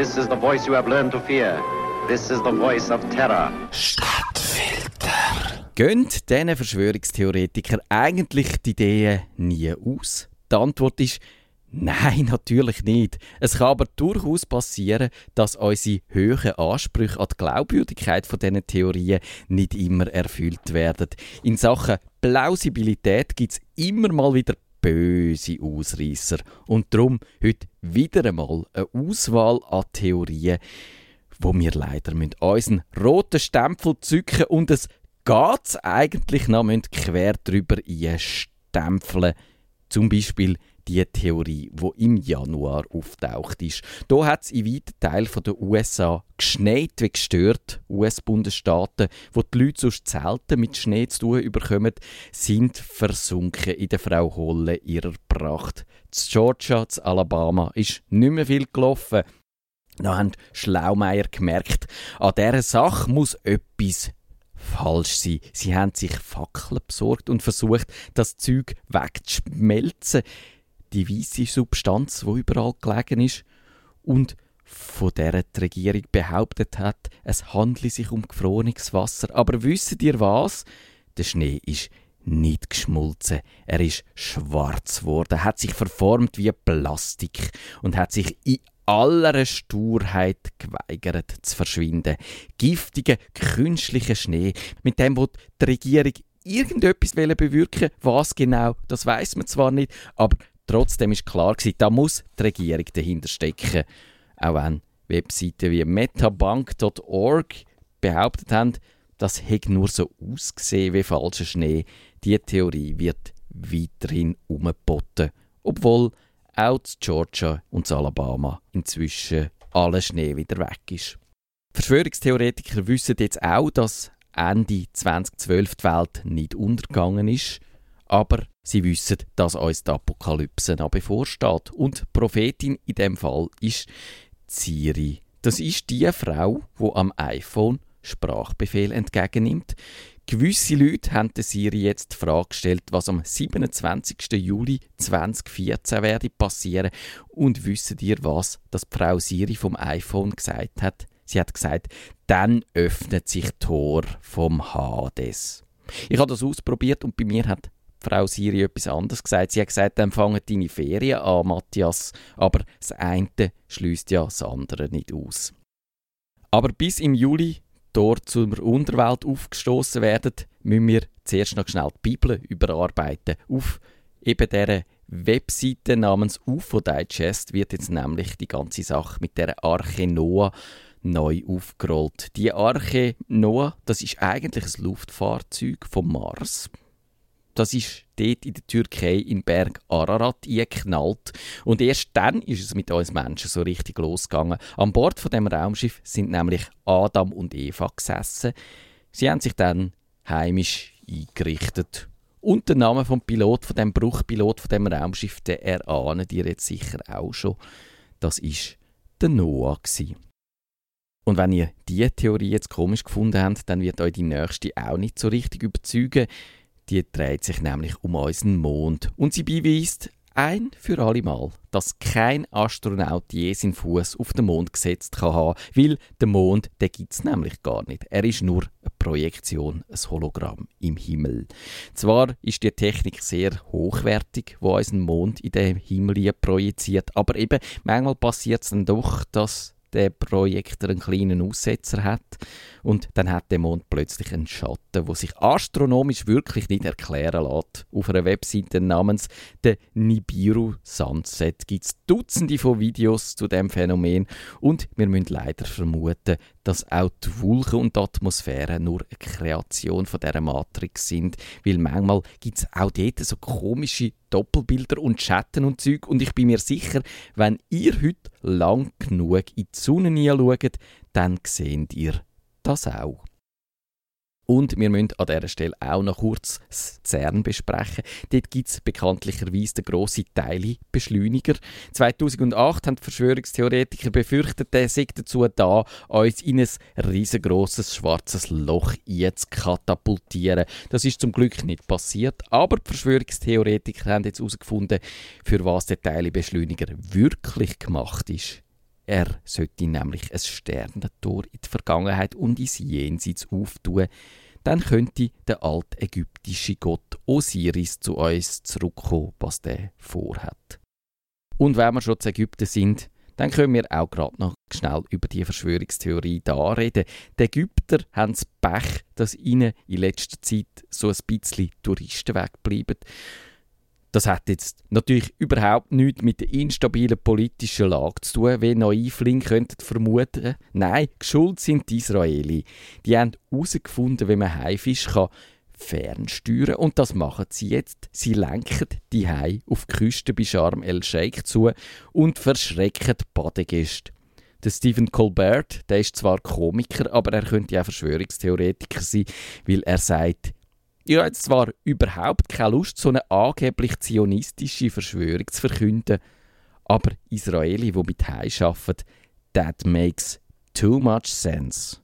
This is the voice you have learned to fear. This is the voice of terror. Stadtfilter. Gehen diesen Verschwörungstheoretikern eigentlich die Ideen nie aus? Die Antwort ist Nein, natürlich nicht. Es kann aber durchaus passieren, dass unsere hohen Ansprüche an die Glaubwürdigkeit von diesen Theorien nicht immer erfüllt werden. In Sachen Plausibilität gibt es immer mal wieder böse Ausreißer. Und darum heute wieder einmal eine Auswahl an Theorien, wo wir leider unseren roten Stempel zücken und es geht's eigentlich noch quer drüber einstempeln. Zum Beispiel die Theorie, wo im Januar auftaucht ist. Da hat es in weiten Teilen der USA geschneit wie gestört. US-Bundesstaaten, wo die Leute sonst selten mit Schnee zu tun überkommen, sind versunken in der Frau Holle ihrer Pracht. Z Georgia, z Alabama ist nicht mehr viel gelaufen. Da haben Schlaumeier gemerkt, an dieser Sache muss etwas falsch sein. Sie haben sich Fackeln besorgt und versucht, das Zeug wegzuschmelzen die weiße Substanz, wo überall gelegen ist und von der die Regierung behauptet hat, es handle sich um gefrorenes Wasser. Aber wisst ihr was? Der Schnee ist nicht geschmolzen. Er ist schwarz geworden, hat sich verformt wie Plastik und hat sich in aller Sturheit geweigert zu verschwinden. Giftiger, künstlicher Schnee, mit dem wo die Regierung irgendetwas bewirken was genau, das weiß man zwar nicht, aber Trotzdem ist klar gewesen, da muss die Regierung dahinter stecken. Auch wenn Webseiten wie metabank.org behauptet haben, das hätte nur so ausgesehen wie falscher Schnee. Die Theorie wird weiterhin umgeboten, obwohl auch in Georgia und Alabama inzwischen alles Schnee wieder weg ist. Verschwörungstheoretiker wissen jetzt auch, dass Ende 2012 die Welt nicht untergegangen ist, aber Sie wissen, dass uns die Apokalypse noch bevorsteht. Und die Prophetin in dem Fall ist Siri. Das ist die Frau, wo am iPhone Sprachbefehl entgegennimmt. Gewisse Leute haben Siri jetzt die Frage gestellt, was am 27. Juli 2014 werde passieren. Und wissen ihr was, dass die Frau Siri vom iPhone gesagt hat? Sie hat gesagt, dann öffnet sich Tor vom Hades. Ich habe das ausprobiert und bei mir hat Frau Siri etwas anderes gesagt. Sie hat gesagt, dann fangen deine Ferien an, Matthias. Aber das eine schließt ja das andere nicht aus. Aber bis im Juli dort zur Unterwelt aufgestoßen werden, müssen wir zuerst noch schnell die Bibel überarbeiten. Auf eben dieser Webseite namens UFO Digest wird jetzt nämlich die ganze Sache mit der Arche Noah neu aufgerollt. Die Arche Noah, das ist eigentlich ein Luftfahrzeug vom Mars das ist dort in der Türkei in Berg Ararat eingeknallt. Und erst dann ist es mit uns Menschen so richtig losgegangen. An Bord von dem Raumschiff sind nämlich Adam und Eva gesessen. Sie haben sich dann heimisch eingerichtet. Und der Name vom Pilot, von dem Bruchpilot von dem Raumschiff, den erahnen ihr jetzt sicher auch schon. Das ist der Noah. Und wenn ihr diese Theorie jetzt komisch gefunden habt, dann wird euch die nächste auch nicht so richtig überzeugen. Die dreht sich nämlich um unseren Mond und sie beweist ein für alle Mal, dass kein Astronaut je seinen Fuß auf den Mond gesetzt kann haben, weil der Mond, den gibt es nämlich gar nicht. Er ist nur eine Projektion, ein Hologramm im Himmel. Zwar ist die Technik sehr hochwertig, wo unseren Mond in den Himmel projiziert, aber eben manchmal passiert es dann doch, dass der Projektor einen kleinen Aussetzer hat und dann hat der Mond plötzlich einen Schatten, wo sich astronomisch wirklich nicht erklären lässt. Auf einer Webseite namens der Nibiru Sunset gibt es Dutzende von Videos zu dem Phänomen und wir müssen leider vermuten, dass auch die Wolken und die Atmosphäre nur eine Kreation von dieser Matrix sind, weil manchmal gibt es auch dort so komische Doppelbilder und Schatten und Zeug und ich bin mir sicher, wenn ihr heute lang genug in die Sonne hineinschaut, dann seht ihr das auch. Und wir müssen an dieser Stelle auch noch kurz das CERN besprechen. Dort gibt es bekanntlicherweise den grossen Teilbeschleuniger. 2008 haben die Verschwörungstheoretiker befürchtet, der sei dazu da, uns in ein riesengroßes schwarzes Loch zu katapultieren. Das ist zum Glück nicht passiert, aber die Verschwörungstheoretiker haben jetzt herausgefunden, für was der Teilbeschleuniger wirklich gemacht ist. Er sollte nämlich ein Sternentor in die Vergangenheit und ins Jenseits auftun. Dann könnte der alte ägyptische Gott Osiris zu uns zurückkommen, was der vorhat. Und wenn wir schon zu Ägypten sind, dann können wir auch gerade noch schnell über die Verschwörungstheorie da reden. Die Ägypter haben das Pech, dass ihnen in letzter Zeit so ein bisschen Touristen wegbleiben. Das hat jetzt natürlich überhaupt nichts mit der instabilen politischen Lage zu tun, wie Naivling könnten vermuten. Nein, geschuld sind die Israeli. Die haben herausgefunden, wie man Haifisch kann fernsteuern und das machen sie jetzt. Sie lenken die Hai auf die Küste bei Sharm el-Sheikh zu und verschrecken Badegäste. Der Stephen Colbert, der ist zwar Komiker, aber er könnte auch Verschwörungstheoretiker sein, weil er sagt, ich habe zwar überhaupt keine Lust, so eine angeblich zionistische Verschwörung zu verkünden, aber Israeli, die mit Hai arbeiten, that makes too much sense.